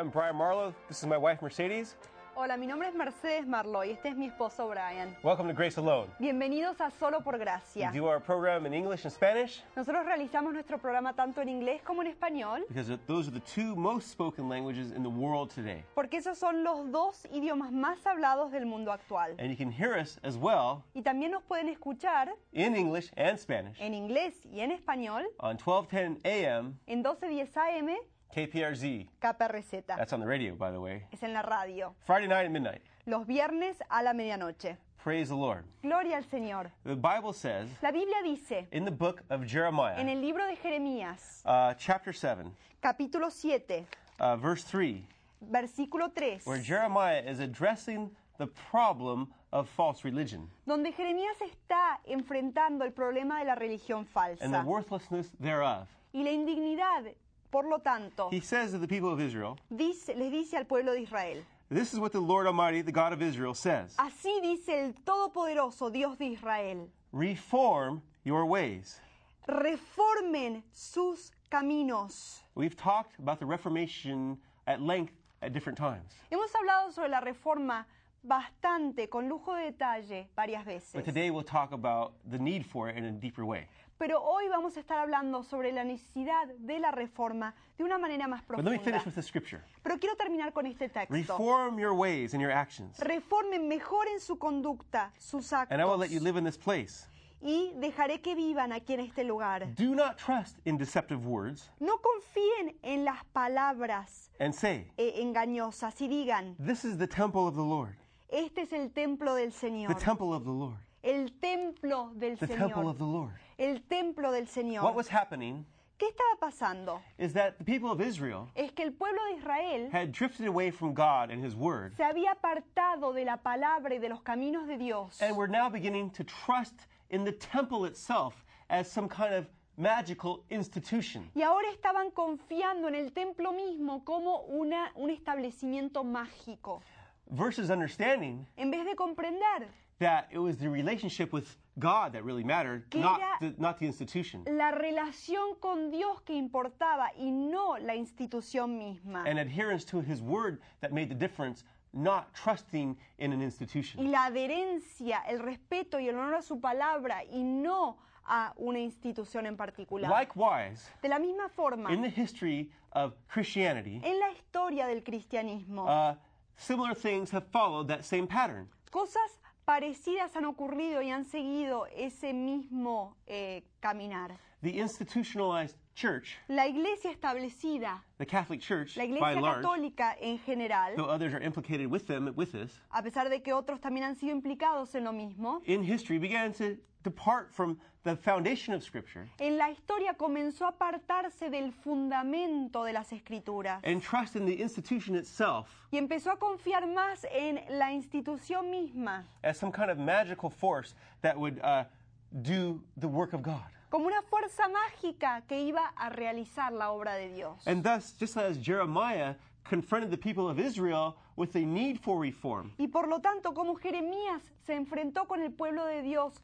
I'm Brian Marlowe. This is my wife Mercedes. Hola, mi nombre es Mercedes Marlowe y este es mi esposo Brian. Welcome to Grace Alone. Bienvenidos a Solo por Gracia. We do our program in English and Spanish Nosotros realizamos nuestro programa tanto en inglés como en español because those are the two most spoken languages in the world today. porque esos son los dos idiomas más hablados del mundo actual. And you can hear us as well Y también nos pueden escuchar in English and Spanish en inglés y en español on 1210 AM en 1210 AM KPRZ. KPRZ. That's on the radio, by the way. Es en la radio. Friday night at midnight. Los viernes a la medianoche. Praise the Lord. Gloria al Señor. The Bible says La Biblia dice in the book of en Jeremiah, el libro de Jeremías, uh, chapter 7, capítulo 7, uh, verse 3, versículo 3. where Jeremiah is addressing the problem of false religion donde Jeremías está enfrentando el problema de la religión and the falsa worthlessness thereof. y la indignidad. Por lo tanto, He says to the people of Israel, dice, les dice al pueblo de Israel, This is what the Lord Almighty, the God of Israel, says así dice el Todopoderoso Dios de Israel, Reform your ways. reformen sus caminos. We've talked about the Reformation at length at different times. Hemos hablado sobre la reforma bastante, con lujo de detalle, varias But veces. today we'll talk about the need for it in a deeper way. Pero hoy vamos a estar hablando sobre la necesidad de la reforma de una manera más But let me finish profunda. with the scripture. Pero quiero terminar con este texto. Reform your ways and your actions. Reformen mejor en su conducta, sus actos. And I will let you live in this place. y dejaré que vivan aquí en este lugar. Do not trust in deceptive words No confíen en las palabras and say, eh, engañosas y digan, This is the temple of the Lord. este es el templo del The Señor. temple of the Lord. El templo del The temple of Señor. the Lord. El templo del What Señor. was happening ¿Qué estaba pasando? is that the people of Israel Es que el pueblo de Israel had drifted away from God and His Word se había apartado de la palabra y de los caminos de Dios. and were now beginning to trust in the temple itself as some kind of magical institution. Y ahora estaban confiando en el templo mismo como una, un establecimiento mágico. Versus understanding En vez de comprender that it was the relationship with God that really mattered, Que not era- the, not the institution. la relación con Dios que importaba y no la institución misma. And adherence to His Word that made the difference, not trusting in an y institution. la adherencia, el respeto y el honor a su palabra y no a una institución en particular. Likewise, de la misma forma, in the history of Christianity, en la historia del cristianismo, uh, similar things have followed that same pattern. cosas parecidas han ocurrido y han seguido ese mismo eh, caminar. The institutionalized church, La iglesia establecida, the Catholic Church, la by iglesia and large, católica en general, though others are implicated with them with this, a pesar de que otros también han sido implicados en lo mismo, in history began to depart from the foundation of Scripture en la historia comenzó a apartarse del fundamento de las escrituras. and trust in the institution itself y empezó a confiar más en la institución misma, as some kind of magical force that would uh, do the work of God. como una fuerza mágica que iba a realizar la obra de Dios. And thus, just as Jeremiah confronted the people of Israel with a need for reform, Y por lo tanto, como Jeremías se enfrentó con el pueblo de Dios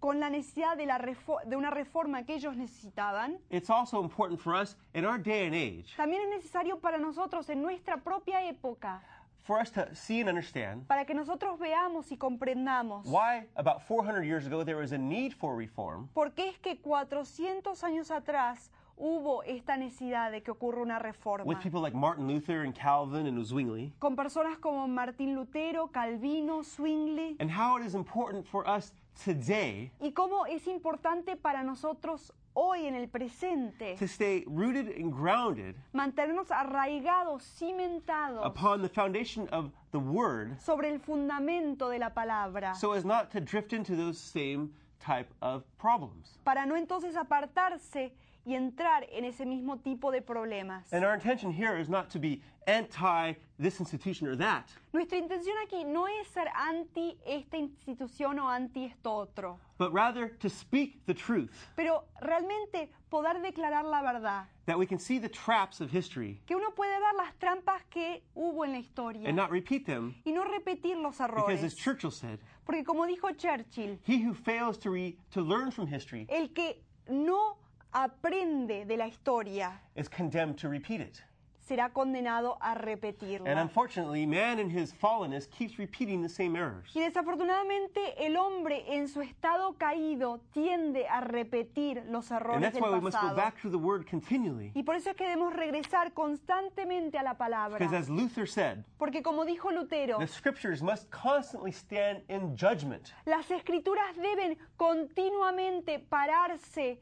con la necesidad de, la refo- de una reforma que ellos necesitaban, it's also important for us in our day and age también es necesario para nosotros en nuestra propia época, for us to see and understand para que nosotros veamos y comprendamos why about 400 years ago there was a need for reform. por qué es que 400 años atrás hubo esta necesidad de que ocurra una reforma. with people like Martin Luther and Calvin and Zwingli, con personas como Martín Lutero, Calvino, Zwingli, and how it is important for us today y cómo es importante para nosotros hoy en el presente to stay rooted and grounded mantenernos arraigados, cimentados upon the foundation of the Word sobre el fundamento de la palabra, so as not to drift into those same type of problems. para no entonces apartarse y entrar en ese mismo tipo de problemas. And our intention here is not to be anti this institution or that, Nuestra intención aquí no es ser anti esta institución o anti esto otro, but rather to speak the truth, pero realmente poder declarar la verdad, that we can see the traps of history. Que uno puede ver las trampas que hubo en la historia. And not repeat them, y no repetir los because as errores. Churchill said, Porque como dijo Churchill, he who fails to, re- to learn from history el que no aprende de la historia is condemned to repeat it. será condenado a And repetirla. unfortunately, man in his fallenness keeps repeating the same errors. Y desafortunadamente el hombre en su estado caído tiende a repetir los And errores that's del why we must go pasado. back to the word continually. Y por eso es que debemos regresar constantemente a la palabra. Because as Luther said, Porque como dijo Lutero, the scriptures must constantly stand in judgment las escrituras deben continuamente pararse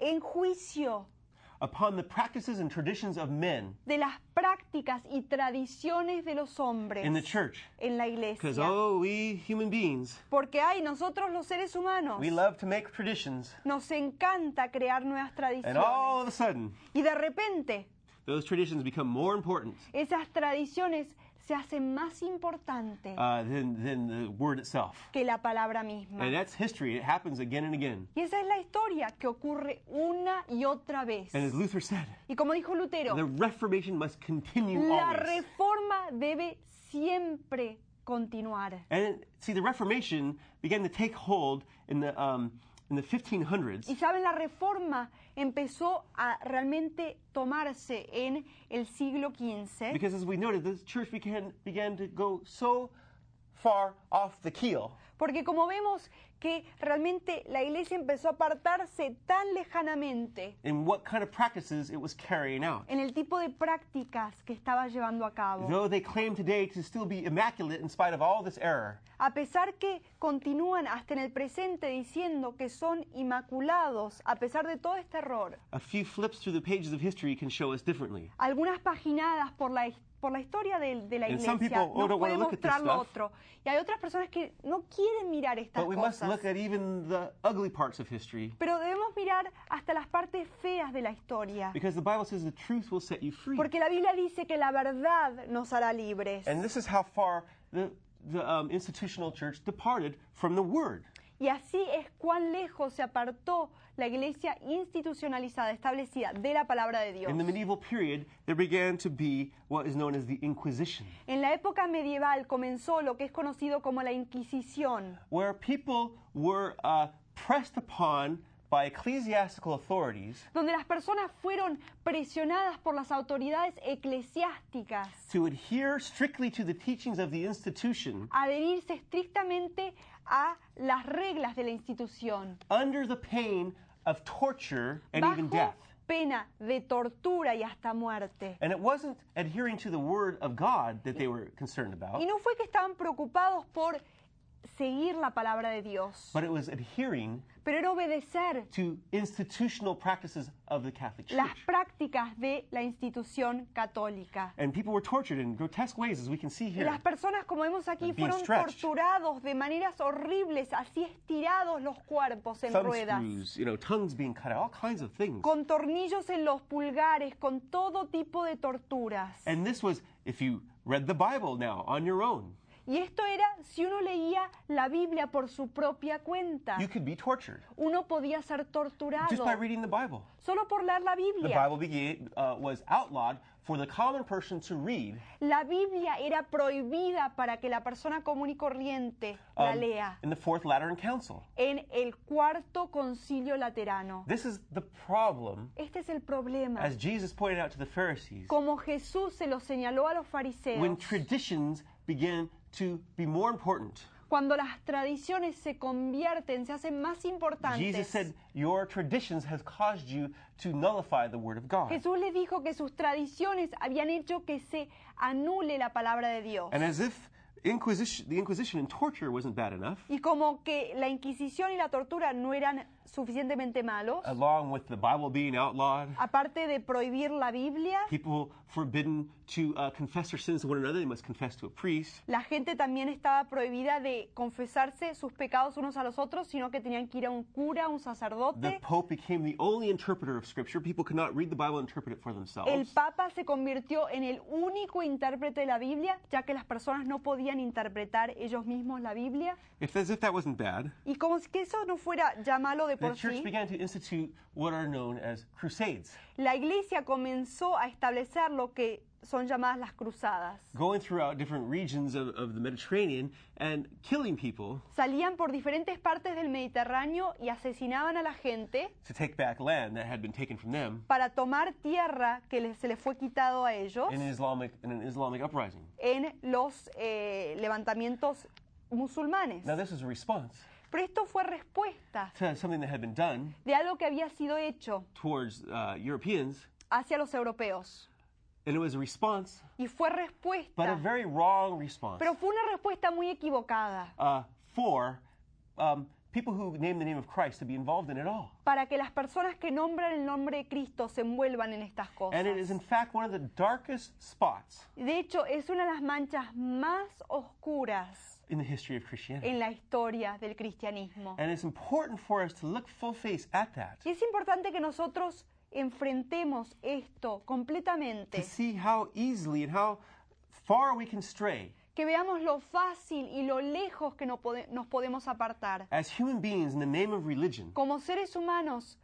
en juicio upon the practices and traditions of men de las prácticas y tradiciones de los hombres in the church. en la Because, iglesia. oh, we human beings, Porque hay nosotros los seres humanos, we love to make traditions. nos encanta crear nuevas And all tradiciones. of a sudden, Y de repente those traditions become more important esas tradiciones se hacen más importantes uh, than, than the word itself. que la palabra misma. And that's history. It happens again and again. Y esa es la historia que ocurre una y otra vez. And as Luther said, Y como dijo Lutero, the Reformation must continue la always. reforma debe siempre continuar. And see, the Reformation began to take hold in the, um, in the 1500s. Y saben, la reforma empezó a realmente tomarse en el siglo XV, Because as we noted, the church began, began to go so far off the keel porque como vemos que realmente la iglesia empezó a apartarse tan lejanamente in what kind of practices it was carrying out. en el tipo de prácticas que estaba llevando a cabo. Though they claim today to still be immaculate in spite of all this error, A pesar que continúan hasta en el presente diciendo que son inmaculados, a pesar de todo este error, a few flips through the pages of history can show us differently. algunas paginadas por la, por la historia de, de la And iglesia oh, nos puede mostrar lo otro. Y hay otras personas que no quieren mirar estas But we must cosas. look at even the ugly parts of history Pero debemos mirar hasta las partes feas de la historia. because the Bible says the truth will set you free. Porque la Biblia dice que la verdad nos hará libres. And this is how far the, the um, institutional church departed from the Word. Y así es cuán lejos se apartó la iglesia institucionalizada, establecida de la palabra de Dios. In the medieval period, there began to be what is known as the Inquisition, En la época medieval comenzó lo que es conocido como la Inquisición, where people were uh, pressed upon by ecclesiastical authorities donde las personas fueron presionadas por las autoridades eclesiásticas to adhere strictly to the teachings of the institution adherirse estrictamente a las reglas de la institución, under the pain of torture and even bajo death. pena de tortura y hasta muerte. And it wasn't adhering to the Word of God that they were concerned about, Y no fue que estaban preocupados por seguir la palabra de Dios, but it was adhering pero era obedecer to institutional practices of the Catholic Church. las prácticas de la institución católica. And people were tortured in grotesque ways, as we can see here. las personas, como vemos aquí, Being fueron stretched. torturados de maneras horribles, así estirados los cuerpos en Thumb ruedas, screws, you know, tongues being cut out, all kinds of things. con tornillos en los pulgares, con todo tipo de torturas. And this was if you read the Bible now on your own, Y esto era si uno leía la Biblia por su propia cuenta. you could be tortured Uno podía ser torturado just by reading the Bible. solo por leer la The Biblia. Bible began, uh, was outlawed for the common person to read La Biblia era prohibida para que la persona común y corriente la um, lea in the Fourth Lateran Council. en el cuarto concilio laterano. This is the problem, Este es el problema. as Jesus pointed out to the Pharisees, Como Jesús se lo señaló a los fariseos, when traditions began to be more important. cuando las tradiciones se convierten, se hacen más Jesus importantes. said, Your traditions has caused you to nullify the Word of God. Jesús les dijo que sus tradiciones habían hecho que se anule la palabra de Dios. And as if Inquisition, the Inquisition and torture wasn't bad enough, Y como que la Inquisición y la tortura no eran suficientemente malos, along with the Bible being outlawed, aparte de prohibir la Biblia, people forbidden to uh, confess their sins to one another, they must confess to a priest. la gente también estaba prohibida de confesarse sus pecados unos a los otros, sino que tenían que ir a un cura, un The sacerdote. Pope became the only interpreter of Scripture. People could not read the Bible and interpret it for El themselves. Papa se convirtió en el único intérprete de la Biblia, ya que las personas no podían interpretar ellos mismos la Biblia. If, as if that wasn't bad, Y como si que eso no fuera ya malo de the por church sí, began to institute what are known as crusades. la iglesia comenzó a establecer lo que son llamadas las cruzadas. going throughout different regions of, of the Mediterranean and killing people Salían por diferentes partes del Mediterráneo y asesinaban a la gente to take back land that had been taken from them para tomar tierra que les- se les fue quitado a ellos in an Islamic, in an Islamic uprising. en los eh, levantamientos musulmanes. Now, this is a response Pero esto fue respuesta to something that had been done de algo que había sido hecho towards uh, Europeans, hacia los europeos. and it was a response, Y fue but a respuesta, very wrong response pero fue una respuesta muy equivocada uh, for um, people who name the name of Christ to be involved in it all. para que las personas que nombran el nombre de Cristo se envuelvan en estas cosas. And it is, in fact, one of the darkest spots De hecho, es una de las manchas más oscuras in the history of Christianity. en la historia del cristianismo. And it's important for us to look full face at that. Y es importante que nosotros enfrentemos esto completamente, to see how easily and how far we can stray que veamos lo fácil y lo lejos que no pode- nos podemos apartar as human beings in the name of religion como seres humanos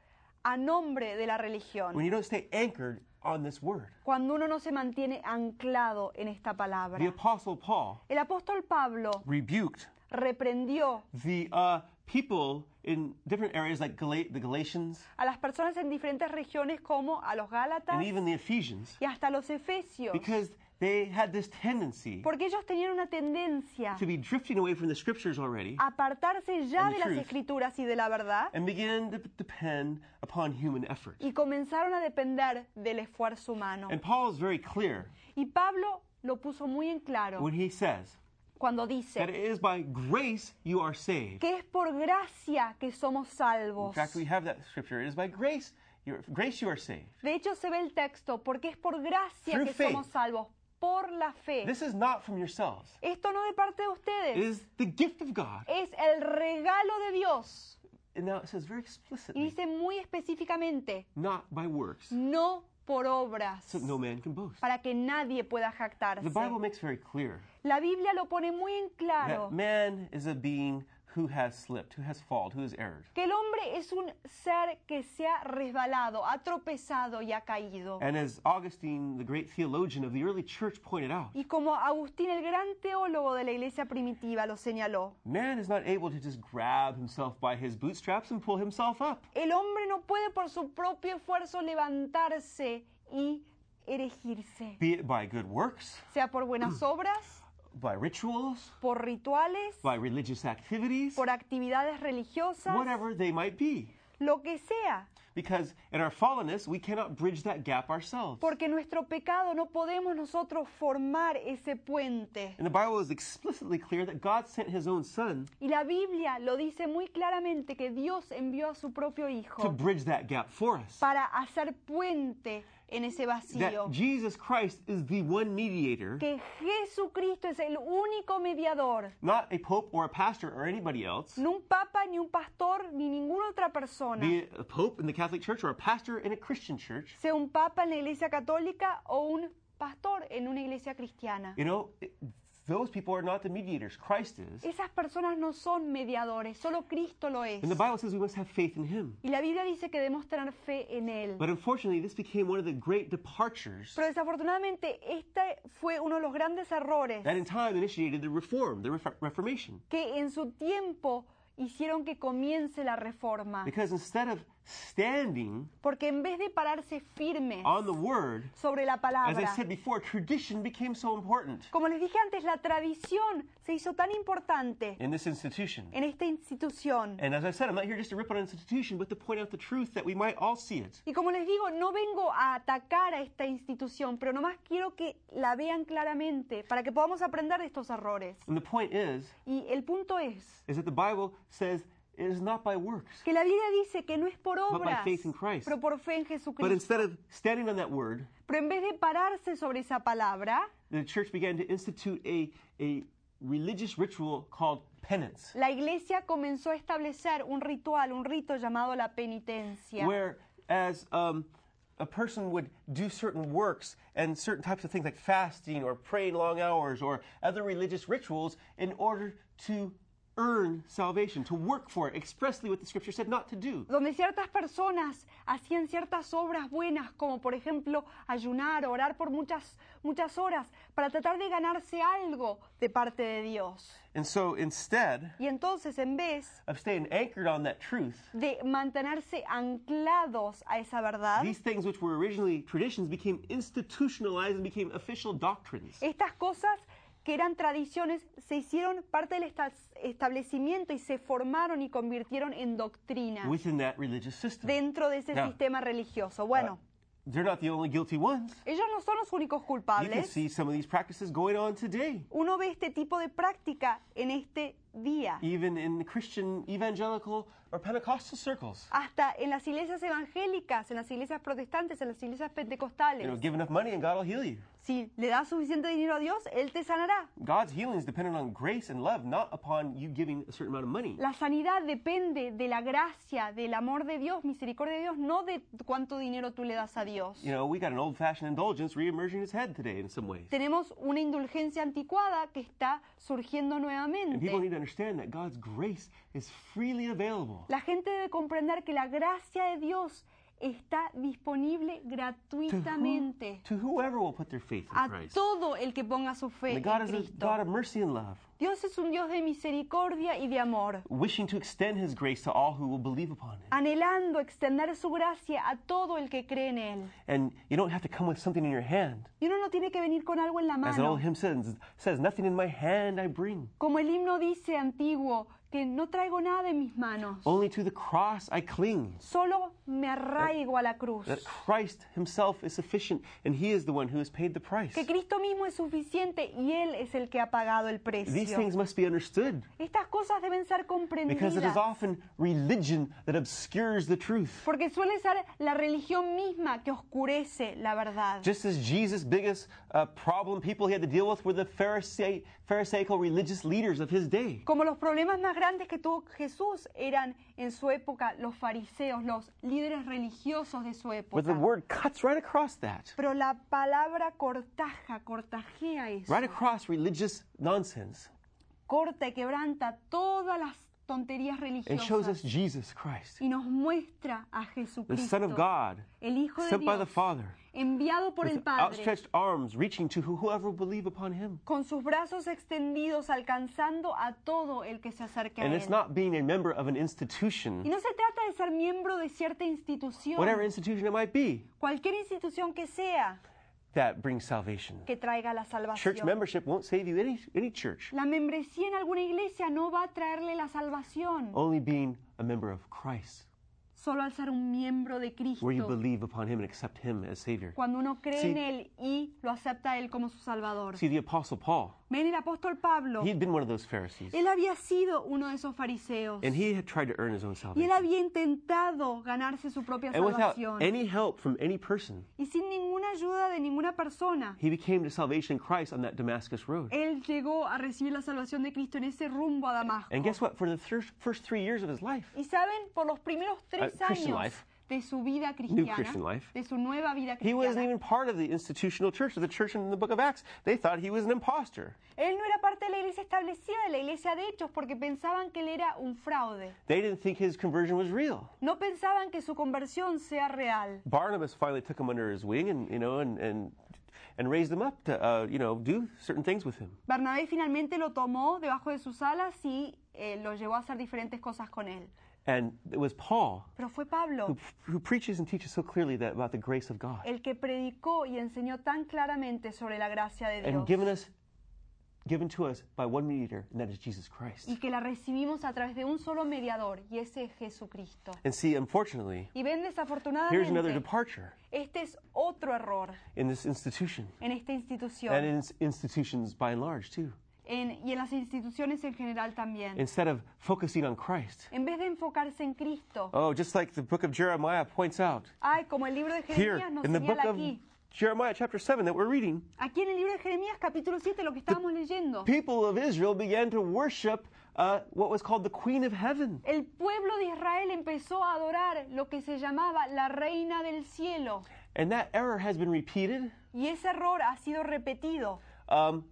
a nombre de la religión, when you don't stay anchored on this word. cuando uno no se mantiene anclado en esta palabra. The Apostle Paul El apóstol Pablo rebuked reprendió the uh, people in different areas like Gala- the Galatians a las personas en diferentes regiones como a los Gálatas and even the Ephesians y hasta los Efesios, because they had this tendency porque ellos tenían una tendencia to be drifting away from the scriptures already a apartarse ya de las truth. escrituras y de la verdad and begin to depend upon human effort. y comenzaron a depender del esfuerzo humano. And Paul is very clear Y Pablo lo puso muy en claro when he says cuando that dice it is by grace you are saved. que es por gracia que somos In salvos. fact, we have that scripture. It is by grace, you are saved. De hecho, se ve el texto, porque es por gracia Through que faith. somos salvos, por la fe. This is not from yourselves. Esto no de parte de It ustedes, is the gift of God. es el regalo de Dios. And now it says very Y explicitly, dice muy específicamente, not by works, no por obras, so no man can boast. para que nadie pueda jactarse. The Bible makes very clear La Biblia lo pone muy en claro, that man is a being who has slipped, who has fallen, who has erred. que el hombre es un ser que se ha resbalado, ha tropezado y ha caído. And as Augustine, the great theologian of the early church, pointed out, Y como Agustín, el gran teólogo de la iglesia primitiva, lo señaló, man is not able to just grab himself by his bootstraps and pull himself up. el hombre no puede por su propio esfuerzo levantarse y erigirse, Be it by good works, sea por buenas obras, by rituals, por rituales, by religious activities, por actividades religiosas, whatever they might be. lo que sea. Because in our fallenness, we cannot bridge that gap ourselves. Porque nuestro pecado no podemos nosotros formar ese puente. And the Bible is explicitly clear that God sent his own son Y la Biblia lo dice muy claramente que Dios envió a su propio to Hijo bridge that gap for us. para hacer puente en ese vacío. That Jesus Christ is the one mediator, Que Jesucristo es el único mediador. not a pope or a pastor or anybody else, Ni un papa, ni un pastor, ni ninguna otra persona. pope the Catholic Church or a pastor in a Christian church. Sea un papa en la iglesia católica o un pastor en una iglesia cristiana. You know, those people are not the mediators. Christ is. Esas personas no son mediadores, solo Cristo lo es. And the Bible says we must have faith in him. Y la Biblia dice que debemos tener fe en Él. But unfortunately, this became one of the great departures Pero desafortunadamente este fue uno de los grandes errores that in time initiated the reform, the Ref- Reformation. que en su tiempo hicieron que comience la reforma. Because instead of standing Porque en vez de pararse firmes on the word, sobre la as I palabra, said before, tradition became so important como les dije antes, la tradición se hizo tan importante in this institution. en esta institución. And as I said, I'm not here just to rip on an institution, but to point out the truth that we might all see it. Y como les digo, no vengo a atacar a esta institución, pero nomás quiero que la vean claramente para que podamos aprender de estos errores. And the point is, Y el punto es is that the Bible says it is not by works. que la Biblia dice que no es por by obras, faith in Christ. pero por fe en But Jesucristo. instead of standing on that word, Pero en vez de pararse sobre esa palabra, the church began to institute a, a religious ritual called penance, la iglesia comenzó a establecer un ritual, un rito llamado la penitencia, where as um, a person would do certain works and certain types of things like fasting or praying long hours or other religious rituals in order to earn salvation, to work for it, expressly what the scripture said not to do. donde ciertas personas hacían ciertas obras buenas, como por ejemplo ayunar, orar por muchas, muchas horas, para tratar de ganarse algo de parte de Dios. And so instead Y entonces, en vez of staying anchored on that truth, de mantenerse anclados a esa verdad, these things which were originally traditions became institutionalized and became official doctrines. estas cosas que eran tradiciones se hicieron parte del esta- establecimiento y se formaron y convirtieron en doctrina dentro de ese Now, sistema religioso. Bueno, They're not the only guilty ones. ellos no son los únicos You can culpables. see some of these practices going on today, Uno ve este tipo de práctica en este día. even in Christian evangelical or Pentecostal circles. Hasta en las iglesias evangélicas, en las iglesias protestantes, en las iglesias You know, pentecostales. give enough money and God will heal you. Si le das suficiente dinero a Dios, Él te sanará. God's healing is dependent on grace and love, not upon you giving a certain amount of money. La sanidad depende de la gracia, del amor de Dios, misericordia de Dios, no de cuánto dinero tú le das a Dios. You know, we got an old-fashioned indulgence reemerging its head today in some ways. Tenemos una indulgencia anticuada que está surgiendo And people nuevamente. need to understand that God's grace is freely available La gente debe comprender que la gracia de Dios está disponible to, who- gratuitamente to whoever will put their faith in a Christ. todo el que ponga su fe And en God is a. God of mercy and love, Dios es un Dios de misericordia y de amor, wishing to extend His grace to all who will believe upon Him. anhelando extender su gracia a todo el que cree en Él. And you don't have to come with something in your hand. Y uno no tiene que venir con algo en la As mano. old hymn says, says, nothing in my hand I bring. Como el himno dice antiguo, que no traigo nada en mis manos, Only to the cross I cling. solo me arraigo a la cruz. That Christ Himself is sufficient, and He is the one who has paid the price. Que Cristo mismo es suficiente y Él es el que ha pagado el These precio. things must be understood Estas cosas deben ser because it is comprendidas. often religion that obscures the truth. Porque suele ser la religión misma que oscurece la verdad. Just as Jesus' biggest uh, problem people he had to deal with were the Pharisee, Pharisaical religious leaders of his day. Como los problemas más grandes que tuvo Jesús eran en su época los fariseos, los líderes religiosos de su But the época. word cuts right across that, Pero la palabra cortaja, cortajea eso. right across religious nonsense, Corta y quebranta todas las tonterías and shows us Jesus Christ, y nos muestra a the Jesucristo, Son of God, el Hijo de sent by the Dios, Father, enviado por el Padre, outstretched arms reaching to whoever will believe upon him. con sus brazos extendidos alcanzando a todo el que se acerque a And it's Él. not being a member of an Y institution, no se trata de ser miembro de cierta institución, whatever institution it might be, cualquier institución que sea that brings salvation. que traiga la Church salvación. membership won't save you any, any church. La membresía en alguna iglesia no va a traerle la salvación, Only being a member of Christ, solo al ser un miembro de where you Cristo, believe upon him and accept him as Savior. cuando uno cree Sí. en Él y lo acepta a Él como su Salvador. See, the Apostle Paul, Ven, el apóstol Pablo, he had been one of those Pharisees, él había sido uno de esos fariseos and he had tried to earn his own y él salvation. había intentado ganarse su propia And without salvación. any help from any person, Y sin ninguna ayuda de ninguna persona, he became to salvation Christ on that Damascus road. él llegó a recibir la salvación de Cristo en ese rumbo a Damasco. And guess what? For the first three years of his life, Y saben, por los primeros tres Uh, Christian años life. De su vida Christian cristiana, life. de su nueva vida he wasn't cristiana, even part of the institutional church, of the church in the book of Acts. They thought he was an impostor. él no era parte de la iglesia establecida, de la iglesia de hechos, porque pensaban que él era un fraude. They didn't think his conversion was real. No pensaban que su conversión sea real. Barnabas finally took him under his wing and, you know, and, and, and raised him up to, uh, you know, do certain things with him. Bernabé finalmente lo tomó debajo de sus alas y eh, lo llevó a hacer diferentes cosas con él. And it was Paul Pero fue Pablo who, who preaches and teaches so clearly that, about the grace of God el que predicó y enseñó tan claramente sobre la gracia de and Dios given us, given to us by one mediator, and that is Jesus Christ. y que la recibimos a través de un solo mediador y ese es Jesucristo. And see, unfortunately, Y ven here's another desafortunadamente, departure este es otro error in this institution en esta and in institutions by and large too. En- y en las instituciones en general también. Instead of focusing on Christ, En vez de enfocarse en Cristo, oh, just like the book of Jeremiah points out ay, como el libro de here Jeremías nos in the book señala of aquí, Jeremiah, chapter 7, that we're reading, aquí en el libro de Jeremías capítulo 7, lo que estábamos leyendo. people of Israel began to worship uh, what was called the Queen of Heaven. El pueblo de Israel empezó a adorar lo que se llamaba la reina del cielo. And that error has been repeated Y ese error ha sido repetido um,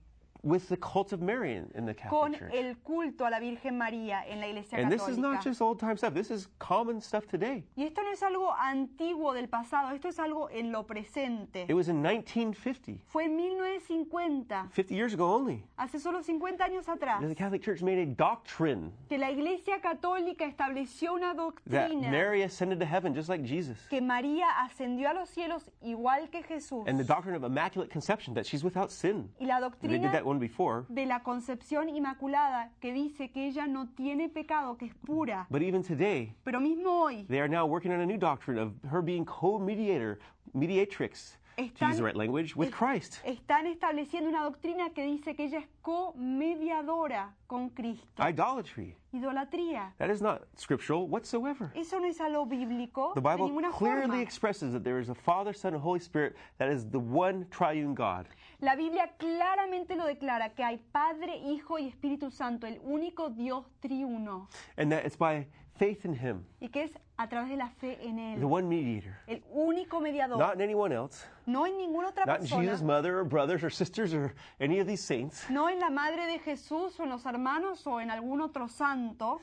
with the cult of Mary in, in the con Catholic Church. el culto a la Virgen María en la Iglesia And this is not Católica. just old time stuff. This is common stuff today. Y esto no es algo antiguo del pasado, esto es algo en lo presente. It was in 1950, Fue en 1950, 50 years ago only, hace solo 50 años atrás, the Catholic Church made a doctrine que la Iglesia Católica estableció una that doctrina Mary ascended to heaven just like Jesus. que María ascendió a los cielos igual que Jesús. And the doctrine of immaculate conception, that she's without sin. Y la They did doctrina that one before. de la concepción inmaculada que dice que ella no tiene pecado, que es pura. But even today, Pero mismo hoy they are now working on a new doctrine of her being co-mediator, mediatrix, to use the right language, with Christ. están estableciendo una doctrina que dice que ella es co-mediadora con Cristo. Idolatry. Idolatría. That is not scriptural whatsoever. Eso no es algo bíblico The de Bible ninguna clearly forma. expresses that there is a Father, Son, and Holy Spirit that is the one triune God. La Biblia claramente lo declara que hay Padre, Hijo y Espíritu Santo, el único Dios triuno, And that it's by faith in Him, y que es a través de la fe en the Él, one mediator, el único mediador, not in anyone else, no en ninguna otra not in persona, Jesus' mother or brothers or sisters or any of these saints, no en la madre de Jesús o en los hermanos o en algún otro santo,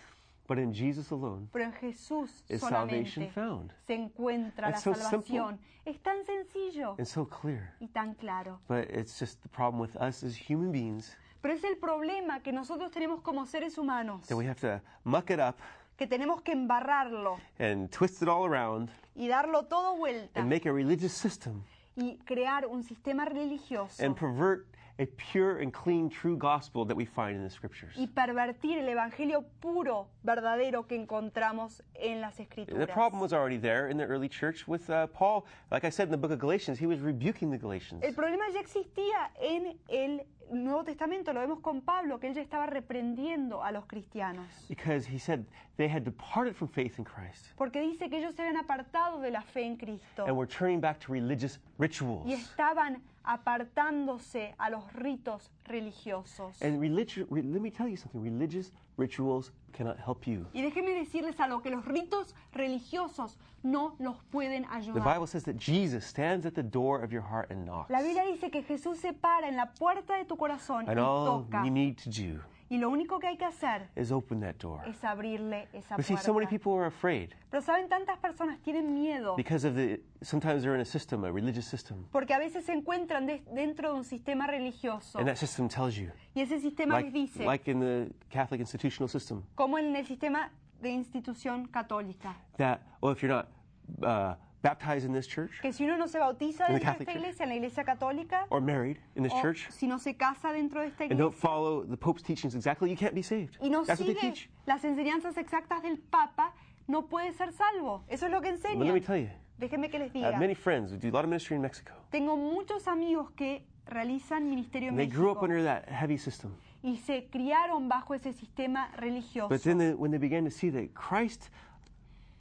but in Jesus alone pero en Jesús is salvation solamente found. se encuentra la It's so simple. salvación. Es tan sencillo And so clear. y tan claro. But it's just the problem with us as human beings Pero es el problema que nosotros tenemos como seres humanos, that we have to muck it up que tenemos que embarrarlo and twist it all around y darlo todo vuelta and make a religious system y crear un sistema religioso and pervert a pure and clean, true gospel that we find in the scriptures. y pervertir el evangelio puro, verdadero que encontramos en las The escrituras. problem was already there in the early church with uh, Paul. Like I said in the book of Galatians, he was rebuking the Galatians. El problema ya existía en el Nuevo Testamento, lo vemos con Pablo, que él ya estaba reprendiendo a los cristianos. Because he said they had departed from faith in Christ Porque dice que ellos se habían apartado de la fe en Cristo and were turning back to religious rituals. y estaban apartándose a los ritos religiosos. And religion, re- let me tell you something religious rituals cannot help you. Y déjenme decirles algo, que los ritos religiosos no los pueden The ayudar. Bible says that Jesus stands at the door of your heart and knocks. La Biblia dice que Jesús se para en la puerta de tu corazón y And all toca. you need to do Y lo único que hay que hacer is open that door. es abrirle esa But see, so many puerta. people are afraid Pero saben, tantas personas tienen miedo because of the, sometimes they're in a system, a religious system. porque a veces se encuentran de- dentro de un sistema religioso And that system tells you, y ese sistema like, les dice, like in the Catholic institutional system, como en el sistema de institución católica, that, well, if you're not uh, baptized in this church que si uno no se bautiza dentro de esta Church. iglesia, en la iglesia católica, or married in this o church, si no se casa dentro de esta and don't iglesia follow the Pope's teachings exactly, you can't be saved. y no That's what they sigue teach. las enseñanzas exactas del Papa, no puede ser salvo. Eso es lo que But let enseña. me tell you, Déjenme que les I have diga. many friends who do a lot of ministry in Mexico. Tengo muchos amigos que realizan ministerio en And they grew up México under that heavy system. y se criaron bajo ese sistema religioso. But then they, when they began to see that Christ,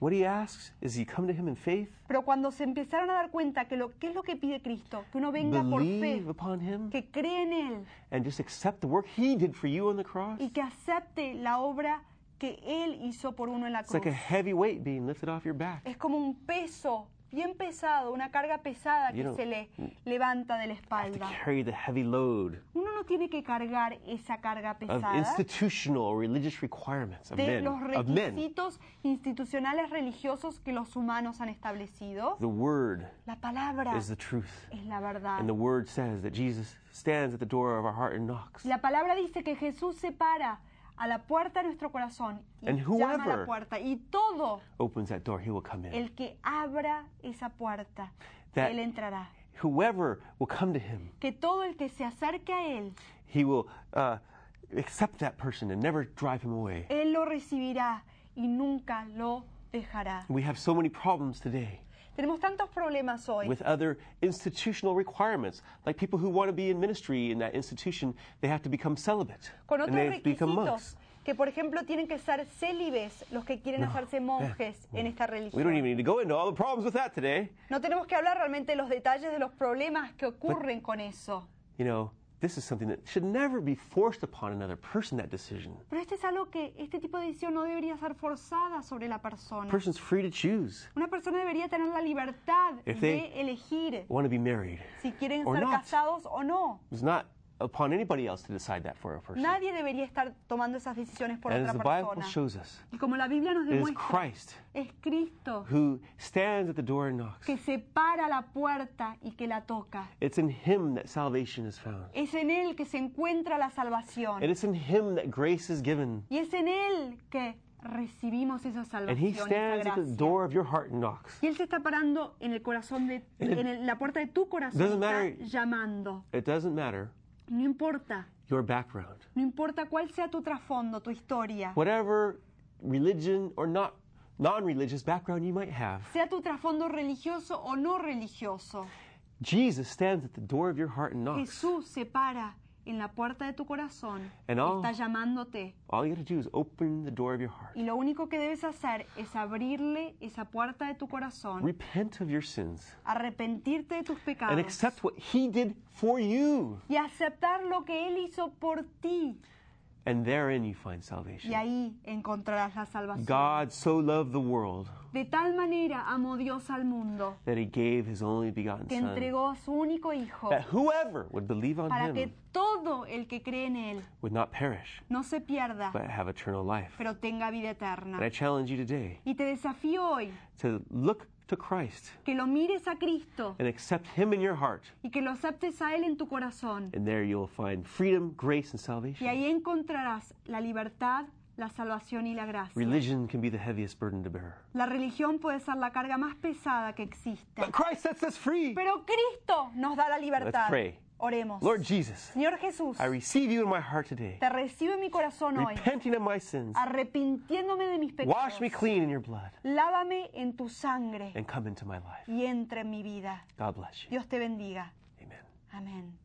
what he asks is you come to him in faith, Pero cuando se empezaron a dar cuenta que lo que es lo que pide Cristo, que uno venga por fe, believe upon him, que cree en él and just accept the work he did for you on the cross. y que acepte la obra que él hizo por uno en la It's like a cruz. heavy weight being lifted off your back. Es como un peso bien pesado, una carga pesada que se le levanta de la espalda. Uno no tiene que cargar esa carga pesada de los requisitos institucionales religiosos que los humanos han establecido. La palabra is the truth. es la verdad. And the word says that Jesus stands at the door of our heart and knocks. La palabra dice que Jesús se para a la puerta de nuestro corazón y And llama a la puerta. Y todo Opens that door, he will come in. el que abra esa puerta, That- Él entrará. Whoever will come to him, Que todo el que se acerque a Él, he will uh, accept that person and never drive him away. Él lo recibirá y nunca lo dejará. We have so many problems today Tenemos tantos problemas hoy with other institutional requirements, like people who want to be in ministry in that institution, they have to become celibate con and otros they to become requisitos monks. que, por ejemplo, tienen que ser célibes los que quieren hacerse monjes en mm. esta We don't religión. even need to go into all the problems with that today. No tenemos que hablar realmente de los detalles de los problemas que ocurren con eso. You know, this is something that should never be forced upon another person, that decision. Pero este es algo que, este tipo de decisión no debería ser forzada sobre la persona. A person's free to choose. Una persona debería tener la libertad If de they- elegir Want to be married. si quieren or ser not. casados o no. It's not upon anybody else to decide that for a person. Nadie debería estar tomando esas decisiones por And as otra the Bible persona. shows us, Y como la Biblia nos demuestra, Christ es Cristo who stands at the door and knocks. que se para la puerta y que la toca. It's in Him that salvation is found. Es en Él que se encuentra la salvación. And it's in Him that grace is given. Y es en Él que recibimos esa And He salvación, esa stands at the door of your heart and knocks. Y Él se está parando en el corazón de, en la puerta de tu corazón, doesn't está matter- llamando. It doesn't matter No importa, your background. no importa cuál sea tu trasfondo, tu historia, Whatever religion or not non-religious background you might have, sea tu trasfondo religioso o no religioso. Jesus stands at the door of your heart and knocks. Jesús se para en la puerta de tu corazón, And all- está llamándote. All you to do is open the door of your heart. Y lo único que debes hacer es abrirle esa puerta de tu corazón, Repent of your sins arrepentirte de tus and pecados accept what He did for you. y aceptar lo que Él hizo por ti. And therein you find salvation. Y ahí encontrarás la salvación. God so loved the world De tal manera amó Dios al mundo that He gave His only begotten que entregó a su único Hijo that whoever would believe on para que Him todo el que cree en Él would not perish, no se pierda, but have eternal life. pero tenga vida And eterna. I challenge you today Y te desafío hoy to look to Christ que lo mires a Cristo and accept Him in your heart. y que lo aceptes a Él en tu corazón. And there you'll find freedom, grace, and Y salvation. ahí encontrarás la libertad, la salvación y la gracia. Religion can be the heaviest burden to bear. La religión puede ser la carga más pesada que existe. But Christ sets us free. Pero Cristo nos da la libertad. Let's pray. Oremos. Lord Jesus, Señor Jesús, I receive you in my heart today, te recibo en mi corazón hoy, repenting of my sins. arrepintiéndome de mis pecados. Wash me clean in your blood Lávame en tu sangre and come into my life. y entra en mi vida. God bless you. Dios te bendiga. Amen. Amén.